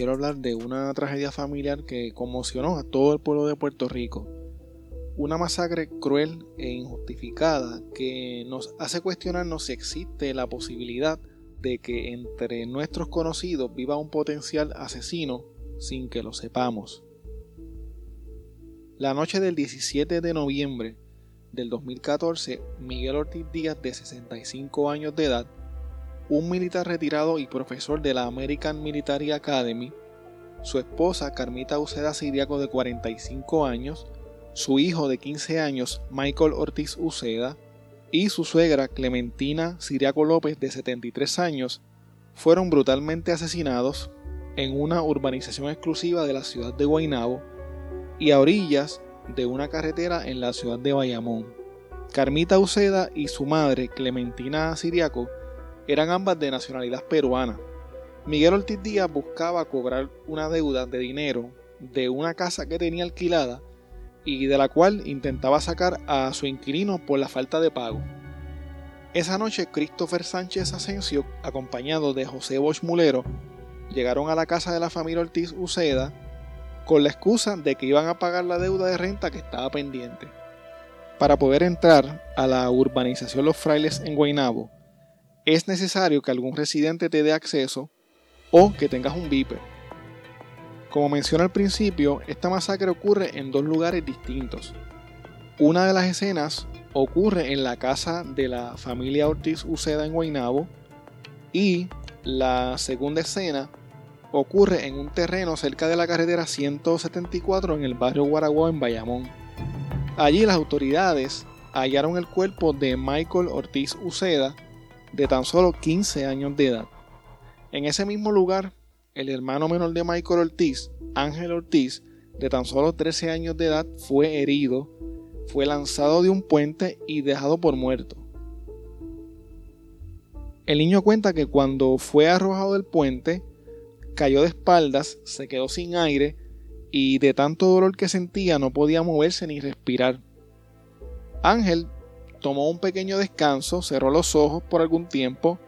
Quiero hablar de una tragedia familiar que conmocionó a todo el pueblo de Puerto Rico. Una masacre cruel e injustificada que nos hace cuestionarnos si existe la posibilidad de que entre nuestros conocidos viva un potencial asesino sin que lo sepamos. La noche del 17 de noviembre del 2014, Miguel Ortiz Díaz, de 65 años de edad, un militar retirado y profesor de la American Military Academy, su esposa Carmita Uceda Siriaco de 45 años, su hijo de 15 años Michael Ortiz Uceda y su suegra Clementina Siriaco López de 73 años fueron brutalmente asesinados en una urbanización exclusiva de la ciudad de Guaynabo y a orillas de una carretera en la ciudad de Bayamón. Carmita Uceda y su madre, Clementina Siriaco, eran ambas de nacionalidad peruana. Miguel Ortiz Díaz buscaba cobrar una deuda de dinero de una casa que tenía alquilada y de la cual intentaba sacar a su inquilino por la falta de pago. Esa noche Christopher Sánchez Asensio, acompañado de José Bosch Mulero, llegaron a la casa de la familia Ortiz Uceda con la excusa de que iban a pagar la deuda de renta que estaba pendiente. Para poder entrar a la urbanización Los Frailes en Guaynabo, es necesario que algún residente te dé acceso o que tengas un viper. Como mencioné al principio, esta masacre ocurre en dos lugares distintos. Una de las escenas ocurre en la casa de la familia Ortiz Uceda en Guaynabo y la segunda escena ocurre en un terreno cerca de la carretera 174 en el barrio Guaraguao en Bayamón. Allí las autoridades hallaron el cuerpo de Michael Ortiz Uceda de tan solo 15 años de edad. En ese mismo lugar, el hermano menor de Michael Ortiz, Ángel Ortiz, de tan solo 13 años de edad, fue herido, fue lanzado de un puente y dejado por muerto. El niño cuenta que cuando fue arrojado del puente, cayó de espaldas, se quedó sin aire y de tanto dolor que sentía no podía moverse ni respirar. Ángel tomó un pequeño descanso, cerró los ojos por algún tiempo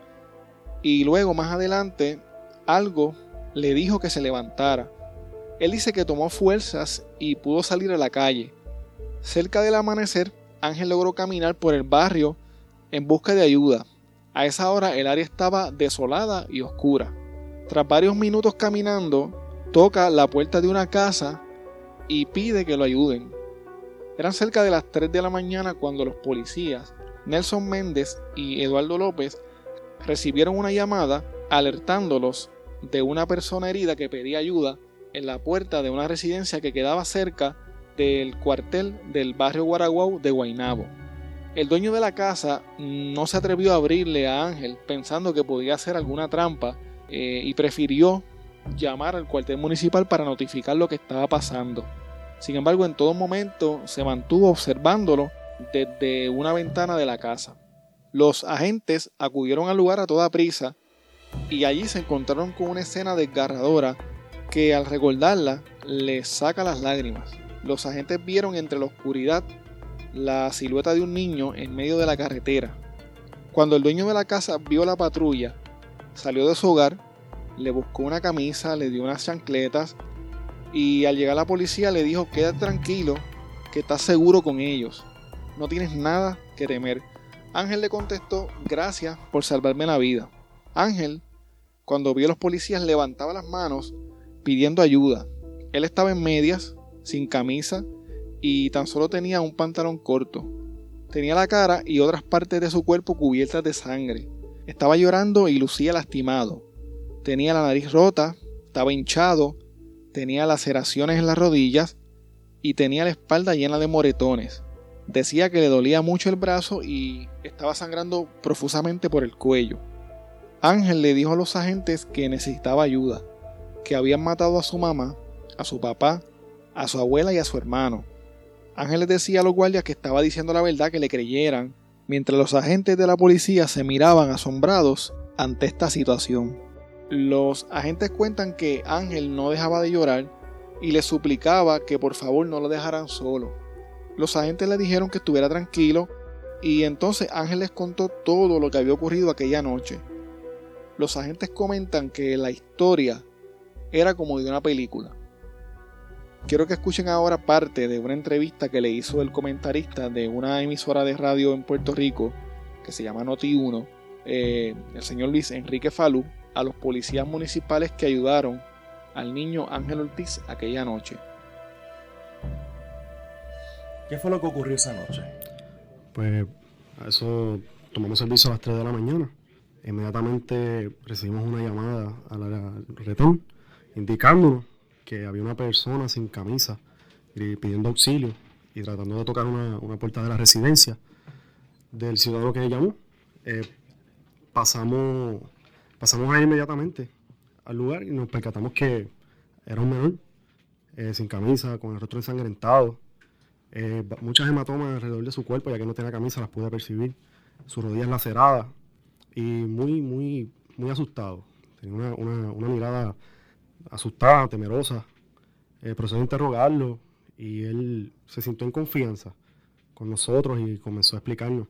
y luego más adelante algo le dijo que se levantara. Él dice que tomó fuerzas y pudo salir a la calle. Cerca del amanecer, Ángel logró caminar por el barrio en busca de ayuda. A esa hora el área estaba desolada y oscura. Tras varios minutos caminando, toca la puerta de una casa y pide que lo ayuden. Eran cerca de las 3 de la mañana cuando los policías Nelson Méndez y Eduardo López recibieron una llamada alertándolos de una persona herida que pedía ayuda en la puerta de una residencia que quedaba cerca del cuartel del barrio Guaraguao de Guaynabo. El dueño de la casa no se atrevió a abrirle a Ángel pensando que podía hacer alguna trampa eh, y prefirió llamar al cuartel municipal para notificar lo que estaba pasando. Sin embargo, en todo momento se mantuvo observándolo desde una ventana de la casa. Los agentes acudieron al lugar a toda prisa y allí se encontraron con una escena desgarradora que al recordarla les saca las lágrimas. Los agentes vieron entre la oscuridad la silueta de un niño en medio de la carretera. Cuando el dueño de la casa vio la patrulla, salió de su hogar, le buscó una camisa, le dio unas chancletas y al llegar la policía le dijo, quédate tranquilo, que estás seguro con ellos, no tienes nada que temer. Ángel le contestó, gracias por salvarme la vida. Ángel, cuando vio a los policías, levantaba las manos pidiendo ayuda. Él estaba en medias, sin camisa y tan solo tenía un pantalón corto. Tenía la cara y otras partes de su cuerpo cubiertas de sangre. Estaba llorando y lucía lastimado. Tenía la nariz rota, estaba hinchado tenía laceraciones en las rodillas y tenía la espalda llena de moretones. Decía que le dolía mucho el brazo y estaba sangrando profusamente por el cuello. Ángel le dijo a los agentes que necesitaba ayuda, que habían matado a su mamá, a su papá, a su abuela y a su hermano. Ángel les decía a los guardias que estaba diciendo la verdad que le creyeran, mientras los agentes de la policía se miraban asombrados ante esta situación. Los agentes cuentan que Ángel no dejaba de llorar y le suplicaba que por favor no lo dejaran solo. Los agentes le dijeron que estuviera tranquilo y entonces Ángel les contó todo lo que había ocurrido aquella noche. Los agentes comentan que la historia era como de una película. Quiero que escuchen ahora parte de una entrevista que le hizo el comentarista de una emisora de radio en Puerto Rico que se llama Noti1, eh, el señor Luis Enrique Falú, a los policías municipales que ayudaron al niño Ángel Ortiz aquella noche. ¿Qué fue lo que ocurrió esa noche? Pues a eso tomamos servicio a las 3 de la mañana. Inmediatamente recibimos una llamada al retón indicándonos que había una persona sin camisa pidiendo auxilio y tratando de tocar una, puerta de la residencia del ciudadano que llamó. Eh, pasamos, pasamos ahí inmediatamente al lugar y nos percatamos que era un menor eh, sin camisa, con el rostro ensangrentado, eh, muchas hematomas alrededor de su cuerpo, ya que no tenía camisa, las pude percibir, sus rodillas laceradas y muy, muy, muy asustado. Tenía una mirada asustada, temerosa. Eh, procedió a interrogarlo y él se sintió en confianza con nosotros y comenzó a explicarnos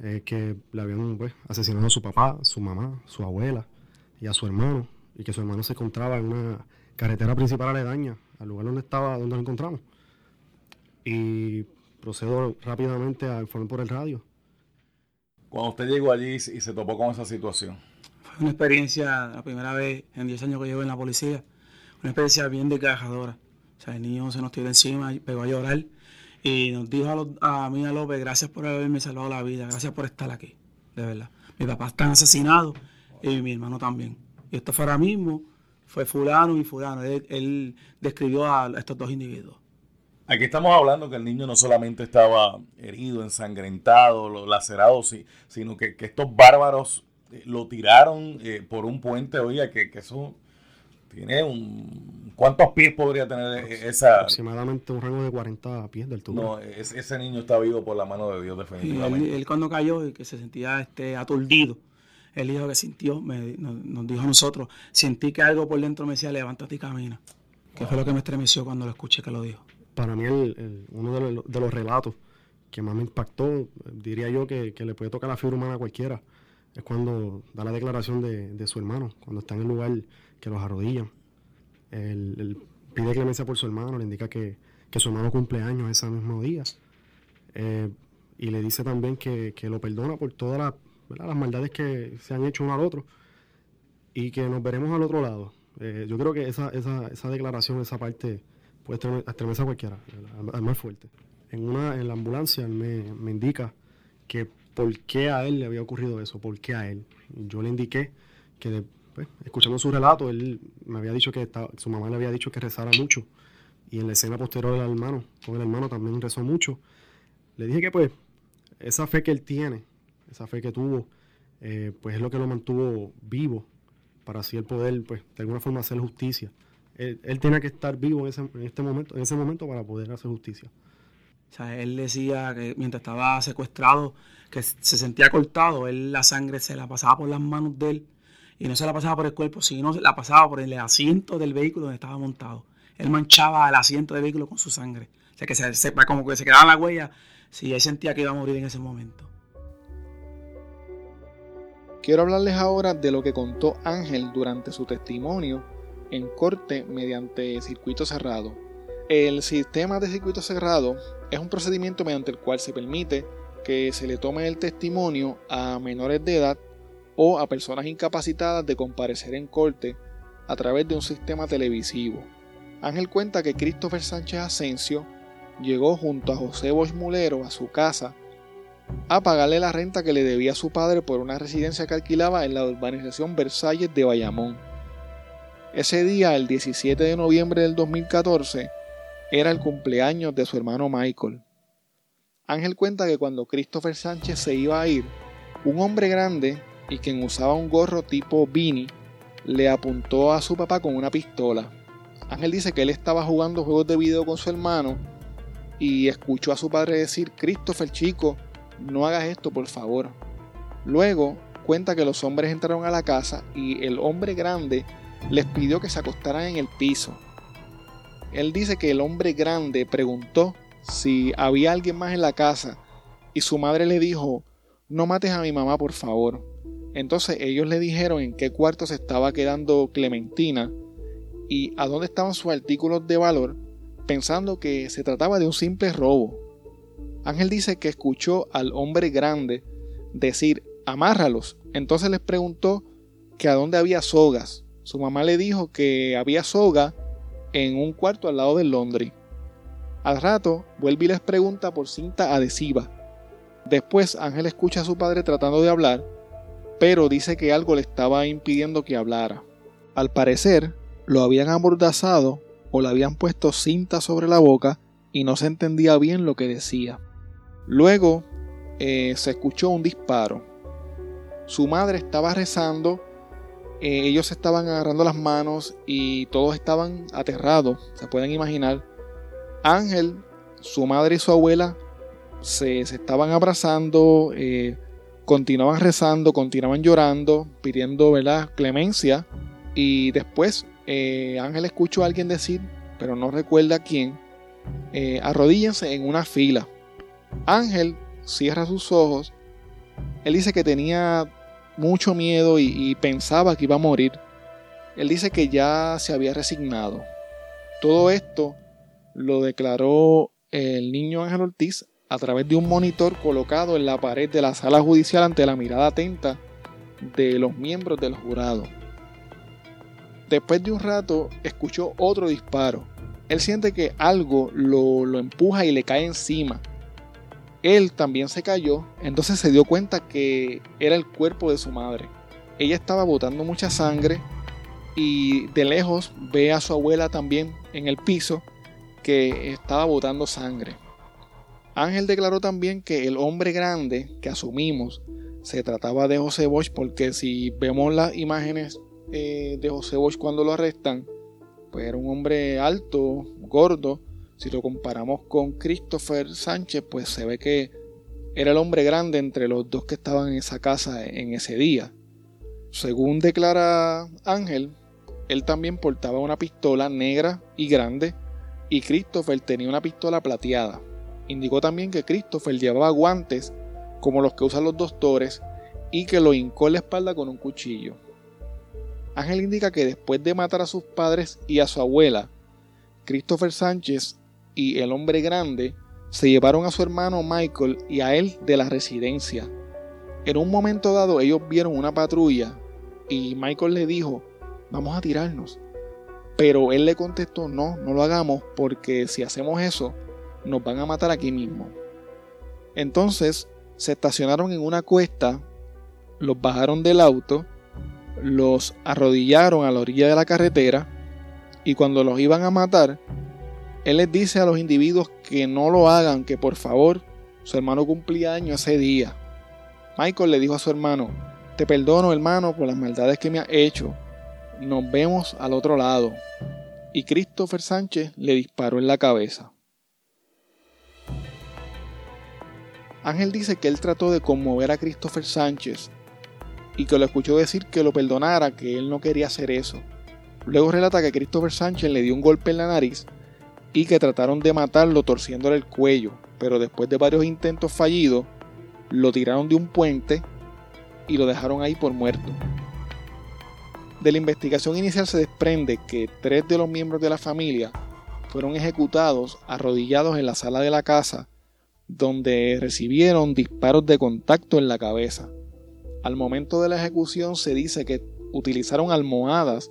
eh, que le habían pues, asesinado a su papá, su mamá, su abuela y a su hermano y que su hermano se encontraba en una carretera principal aledaña al lugar donde estaba, donde lo encontramos. Y procedo rápidamente a informar por el radio. Cuando usted llegó allí y se topó con esa situación, una experiencia, la primera vez en 10 años que llevo en la policía, una experiencia bien desgajadora. O sea, el niño se nos tiró encima, pegó a llorar y nos dijo a, mí, a López, gracias por haberme salvado la vida, gracias por estar aquí, de verdad. Mi papá está asesinado y mi hermano también. Y esto fue ahora mismo, fue fulano y fulano. Él, describió a estos dos individuos. Aquí estamos hablando que el niño no solamente estaba herido, ensangrentado, lacerado, sino que, que estos bárbaros lo tiraron eh, por un puente, oiga, que, eso tiene un... ¿Cuántos pies podría tener esa...? Aproximadamente un rango de 40 pies del altura. No, ese niño está vivo por la mano de Dios definitivamente. él, cuando cayó y que se sentía este, aturdido, él dijo que sintió, nos, dijo a nosotros, sentí que algo por dentro me decía, levántate y camina. Que fue lo que me estremeció cuando lo escuché que lo dijo. Para mí uno de los, relatos que más me impactó, diría yo que, que le puede tocar la fibra humana a cualquiera, es cuando da la declaración de, su hermano, cuando está en el lugar que los arrodillan. Él, pide clemencia por su hermano, le indica que, su hermano cumple años ese mismo día. Eh, y le dice también que, lo perdona por todas las maldades que se han hecho uno al otro y que nos veremos al otro lado. Eh, yo creo que esa, esa, esa declaración, esa parte, puede estremecer a cualquiera, al, más fuerte. En, una, en la ambulancia él me, me indica que por qué a él le había ocurrido eso, por qué a él. yo le indiqué que, pues, escuchando su relato, él me había dicho que su mamá le había dicho que rezara mucho. Y en la escena posterior del hermano, con el hermano también rezó mucho. Le dije que pues esa fe que él tiene, esa fe que tuvo, eh, pues es lo que lo mantuvo vivo para así él poder, pues, de alguna forma hacer justicia. Él, él tiene que estar vivo en ese, en este momento, en ese momento para poder hacer justicia. Sea, él decía que mientras estaba secuestrado, que se sentía cortado, él la sangre se la pasaba por las manos de él y no se la pasaba por el cuerpo, sino se la pasaba por el asiento del vehículo donde estaba montado. Él manchaba el asiento del vehículo con su sangre. O sea, que se, sepa como que se quedaba en la huella si él sentía que iba a morir en ese momento. Quiero hablarles ahora de lo que contó Ángel durante su testimonio en corte mediante circuito cerrado. El sistema de circuito cerrado es un procedimiento mediante el cual se permite que se le tome el testimonio a menores de edad o a personas incapacitadas de comparecer en corte a través de un sistema televisivo. Ángel cuenta que Christopher Sánchez Asensio llegó junto a José Bosch Mulero a su casa a pagarle la renta que le debía a su padre por una residencia que alquilaba en la urbanización Versalles de Bayamón. Ese día, el 17 de noviembre del 2014, era el cumpleaños de su hermano Michael. Ángel cuenta que cuando Christopher Sánchez se iba a ir, un hombre grande y quien usaba un gorro tipo beanie le apuntó a su papá con una pistola. Ángel dice que él estaba jugando juegos de video con su hermano y escuchó a su padre decir, Christopher chico, no hagas esto por favor. Luego cuenta que los hombres entraron a la casa y el hombre grande les pidió que se acostaran en el piso. Él dice que el hombre grande preguntó si había alguien más en la casa y su madre le dijo, no mates a mi mamá por favor. Entonces ellos le dijeron en qué cuarto se estaba quedando Clementina y a dónde estaban sus artículos de valor, pensando que se trataba de un simple robo. Ángel dice que escuchó al hombre grande decir, amárralos. Entonces les preguntó que a dónde había sogas. Su mamá le dijo que había soga en un cuarto al lado del Londres. Al rato, vuelve y les pregunta por cinta adhesiva. Después, Ángel escucha a su padre tratando de hablar, pero dice que algo le estaba impidiendo que hablara. Al parecer, lo habían amordazado o le habían puesto cinta sobre la boca y no se entendía bien lo que decía. Luego eh, se escuchó un disparo. Su madre estaba rezando, eh, ellos estaban agarrando las manos y todos estaban aterrados, se pueden imaginar. Ángel, su madre y su abuela se, estaban abrazando, eh, continuaban rezando, continuaban llorando, pidiendo ¿verdad? clemencia. Y después Ángel escuchó a alguien decir, pero no recuerda quién, arrodíllense en una fila. Ángel cierra sus ojos. Él dice que tenía mucho miedo y, pensaba que iba a morir. Él dice que ya se había resignado. Todo esto lo declaró el niño Ángel Ortiz a través de un monitor colocado en la pared de la sala judicial ante la mirada atenta de los miembros del jurado. Después de un rato escuchó otro disparo. Él siente que algo lo, lo empuja y le cae encima él también se cayó, entonces se dio cuenta que era el cuerpo de su madre. Ella estaba botando mucha sangre y de lejos ve a su abuela también en el piso que estaba botando sangre. Ángel declaró también que el hombre grande que asumimos se trataba de José Bosch porque si vemos las imágenes eh, de José Bosch cuando lo arrestan, pues era un hombre alto, gordo, si lo comparamos con Christopher Sánchez, pues se ve que era el hombre grande entre los dos que estaban en esa casa en ese día. Según declara Ángel, él también portaba una pistola negra y grande y Christopher tenía una pistola plateada. Indicó también que Christopher llevaba guantes como los que usan los doctores y que lo hincó en la espalda con un cuchillo. Ángel indica que después de matar a sus padres y a su abuela, Christopher Sánchez y el hombre grande se llevaron a su hermano Michael y a él de la residencia. En un momento dado ellos vieron una patrulla y Michael le dijo, vamos a tirarnos. Pero él le contestó, no, no lo hagamos porque si hacemos eso, nos van a matar aquí mismo. Entonces se estacionaron en una cuesta, los bajaron del auto, los arrodillaron a la orilla de la carretera y cuando los iban a matar, él les dice a los individuos que no lo hagan, que por favor, su hermano cumplía año ese día. Michael le dijo a su hermano, te perdono hermano por las maldades que me has hecho. Nos vemos al otro lado. Y Christopher Sánchez le disparó en la cabeza. Ángel dice que él trató de conmover a Christopher Sánchez y que lo escuchó decir que lo perdonara, que él no quería hacer eso. Luego relata que Christopher Sánchez le dio un golpe en la nariz y que trataron de matarlo torciéndole el cuello, pero después de varios intentos fallidos, lo tiraron de un puente y lo dejaron ahí por muerto. De la investigación inicial se desprende que tres de los miembros de la familia fueron ejecutados arrodillados en la sala de la casa, donde recibieron disparos de contacto en la cabeza. Al momento de la ejecución se dice que utilizaron almohadas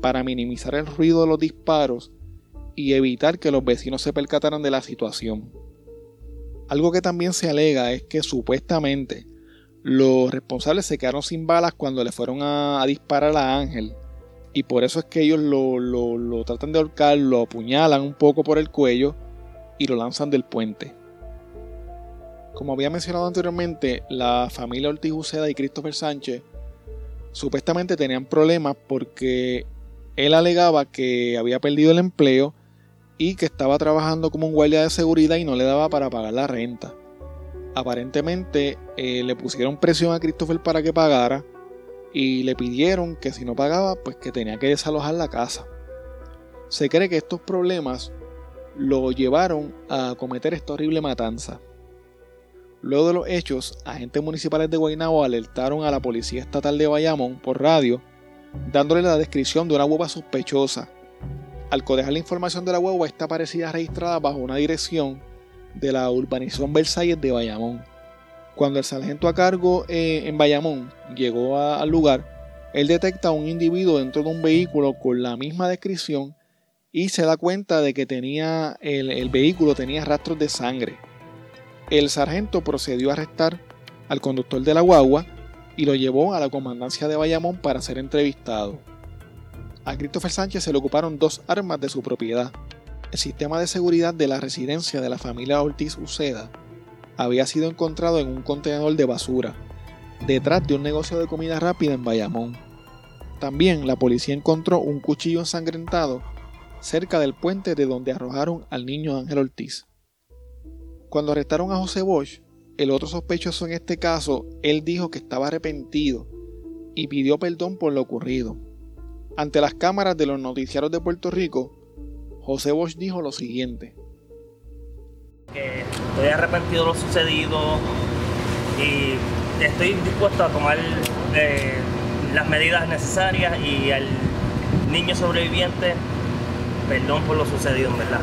para minimizar el ruido de los disparos y evitar que los vecinos se percataran de la situación. Algo que también se alega es que supuestamente los responsables se quedaron sin balas cuando le fueron a, disparar a Ángel y por eso es que ellos lo, lo, tratan de ahorcar, lo apuñalan un poco por el cuello y lo lanzan del puente. Como había mencionado anteriormente, la familia Ortiz Uceda y Christopher Sánchez supuestamente tenían problemas porque él alegaba que había perdido el empleo y que estaba trabajando como un guardia de seguridad y no le daba para pagar la renta. Aparentemente eh, le pusieron presión a Christopher para que pagara y le pidieron que si no pagaba pues que tenía que desalojar la casa. Se cree que estos problemas lo llevaron a cometer esta horrible matanza. Luego de los hechos, agentes municipales de Guaynabo alertaron a la policía estatal de Bayamón por radio, dándole la descripción de una hueva sospechosa Al cotejar la información de la guagua, esta parecía registrada bajo una dirección de la urbanización Versalles de Bayamón. Cuando el sargento a cargo eh, en Bayamón llegó al lugar, él detecta a un individuo dentro de un vehículo con la misma descripción y se da cuenta de que tenía el, el vehículo tenía rastros de sangre. El sargento procedió a arrestar al conductor de la guagua y lo llevó a la comandancia de Bayamón para ser entrevistado. A Christopher Sánchez se le ocuparon dos armas de su propiedad. El sistema de seguridad de la residencia de la familia Ortiz Uceda había sido encontrado en un contenedor de basura, detrás de un negocio de comida rápida en Bayamón. También la policía encontró un cuchillo ensangrentado cerca del puente de donde arrojaron al niño Ángel Ortiz. Cuando arrestaron a José Bosch, el otro sospechoso en este caso, él dijo que estaba arrepentido y pidió perdón por lo ocurrido. Ante las cámaras de los noticiarios de Puerto Rico, José Bosch dijo lo siguiente. estoy arrepentido de lo sucedido y estoy dispuesto a tomar eh, las medidas necesarias y al niño sobreviviente perdón por lo sucedido, en verdad.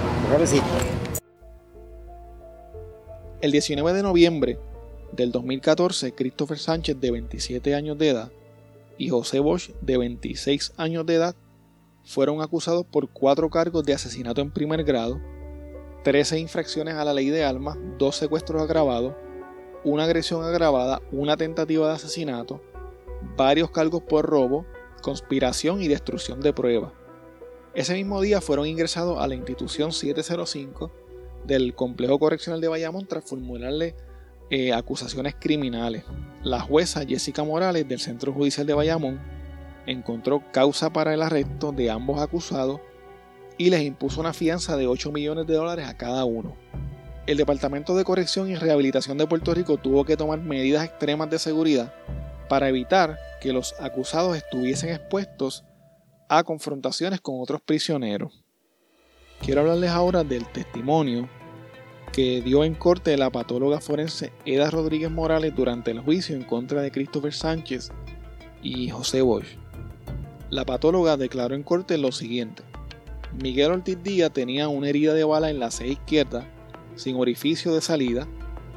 El 19 de noviembre del 2014, Christopher Sánchez, de 27 años de edad, y José Bosch, de 26 años de edad, fueron acusados por cuatro cargos de asesinato en primer grado, 13 infracciones a la ley de armas, dos secuestros agravados, una agresión agravada, una tentativa de asesinato, varios cargos por robo, conspiración y destrucción de pruebas. Ese mismo día fueron ingresados a la institución 705 del Complejo Correccional de Bayamón tras formularle eh, acusaciones criminales. La jueza Jessica Morales del Centro Judicial de Bayamón encontró causa para el arresto de ambos acusados y les impuso una fianza de 8 millones de dólares a cada uno. El Departamento de Corrección y Rehabilitación de Puerto Rico tuvo que tomar medidas extremas de seguridad para evitar que los acusados estuviesen expuestos a confrontaciones con otros prisioneros. Quiero hablarles ahora del testimonio que dio en corte la patóloga forense Eda Rodríguez Morales durante el juicio en contra de Christopher Sánchez y José Bosch. La patóloga declaró en corte lo siguiente. Miguel Ortiz Díaz tenía una herida de bala en la ceja izquierda, sin orificio de salida.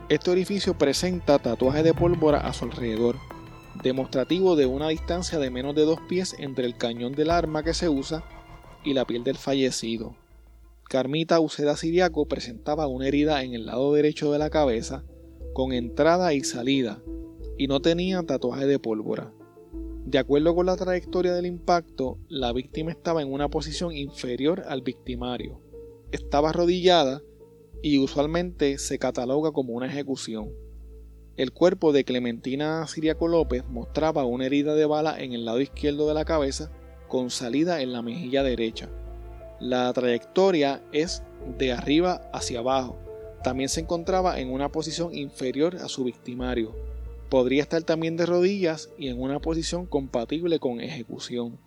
Este orificio presenta tatuajes de pólvora a su alrededor, demostrativo de una distancia de menos de dos pies entre el cañón del arma que se usa y la piel del fallecido. Carmita Uceda Siriaco presentaba una herida en el lado derecho de la cabeza, con entrada y salida, y no tenía tatuaje de pólvora. De acuerdo con la trayectoria del impacto, la víctima estaba en una posición inferior al victimario. Estaba arrodillada y usualmente se cataloga como una ejecución. El cuerpo de Clementina Siriaco López mostraba una herida de bala en el lado izquierdo de la cabeza con salida en la mejilla derecha. La trayectoria es de arriba hacia abajo. También se encontraba en una posición inferior a su victimario. Podría estar también de rodillas y en una posición compatible con ejecución.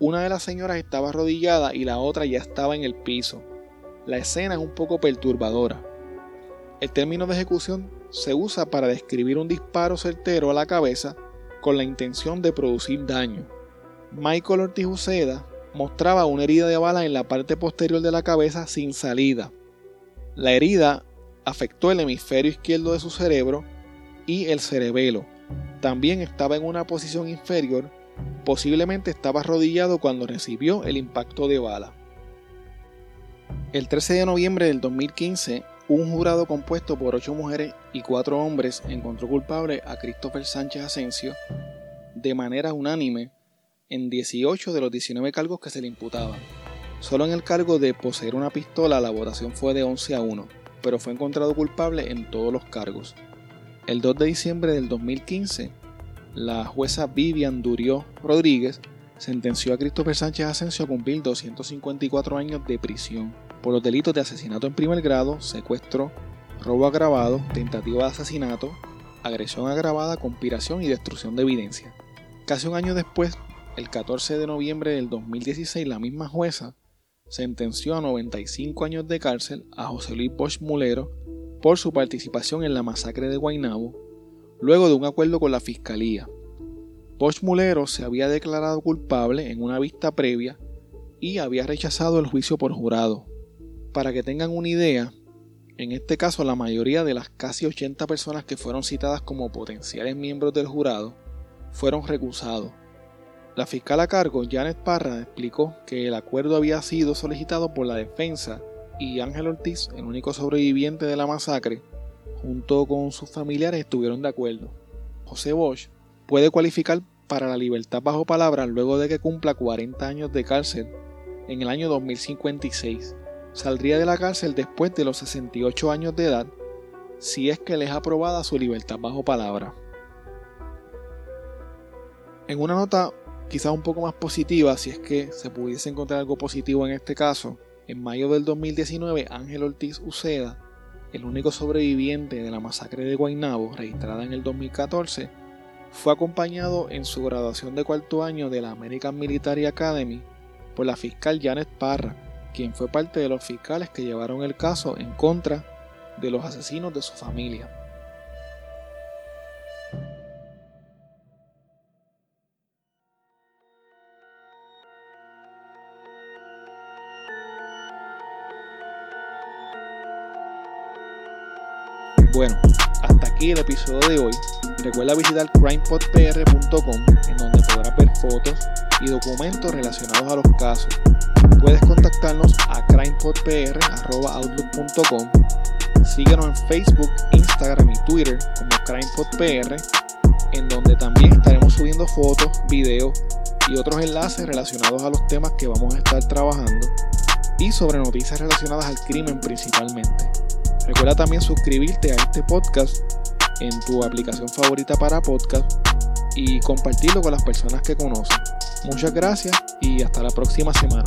Una de las señoras estaba arrodillada y la otra ya estaba en el piso. La escena es un poco perturbadora. El término de ejecución se usa para describir un disparo certero a la cabeza con la intención de producir daño. Michael Ortiz Uceda mostraba una herida de bala en la parte posterior de la cabeza sin salida. La herida afectó el hemisferio izquierdo de su cerebro y el cerebelo. También estaba en una posición inferior, posiblemente estaba arrodillado cuando recibió el impacto de bala. El 13 de noviembre del 2015, un jurado compuesto por ocho mujeres y cuatro hombres encontró culpable a Christopher Sánchez Asensio de manera unánime en 18 de los 19 cargos que se le imputaban. Solo en el cargo de poseer una pistola la votación fue de 11 a 1, pero fue encontrado culpable en todos los cargos. El 2 de diciembre del 2015, la jueza Vivian Durió Rodríguez sentenció a Christopher Sánchez Asensio a cumplir 254 años de prisión por los delitos de asesinato en primer grado, secuestro, robo agravado, tentativa de asesinato, agresión agravada, conspiración y destrucción de evidencia. Casi un año después, el 14 de noviembre del 2016, la misma jueza sentenció a 95 años de cárcel a José Luis Bosch Mulero por su participación en la masacre de Guaynabo, luego de un acuerdo con la fiscalía. Bosch Mulero se había declarado culpable en una vista previa y había rechazado el juicio por jurado. Para que tengan una idea, en este caso la mayoría de las casi 80 personas que fueron citadas como potenciales miembros del jurado fueron recusados. La fiscal a cargo, Janet Parra, explicó que el acuerdo había sido solicitado por la defensa y Ángel Ortiz, el único sobreviviente de la masacre, junto con sus familiares estuvieron de acuerdo. José Bosch puede cualificar para la libertad bajo palabra luego de que cumpla 40 años de cárcel en el año 2056. Saldría de la cárcel después de los 68 años de edad si es que le es aprobada su libertad bajo palabra. En una nota quizá un poco más positiva, si es que se pudiese encontrar algo positivo en este caso, en mayo del 2019 Ángel Ortiz Uceda, el único sobreviviente de la masacre de Guaynabo registrada en el 2014, fue acompañado en su graduación de cuarto año de la American Military Academy por la fiscal Janet Parra, quien fue parte de los fiscales que llevaron el caso en contra de los asesinos de su familia. Bueno, hasta aquí el episodio de hoy. Recuerda visitar crimepodpr.com en donde podrás ver fotos y documentos relacionados a los casos. Puedes contactarnos a crimepodpr.outlook.com Síguenos en Facebook, Instagram y Twitter como crimepodpr en donde también estaremos subiendo fotos, videos y otros enlaces relacionados a los temas que vamos a estar trabajando y sobre noticias relacionadas al crimen principalmente. Recuerda también suscribirte a este podcast en tu aplicación favorita para podcast y compartirlo con las personas que conoces. Muchas gracias y hasta la próxima semana.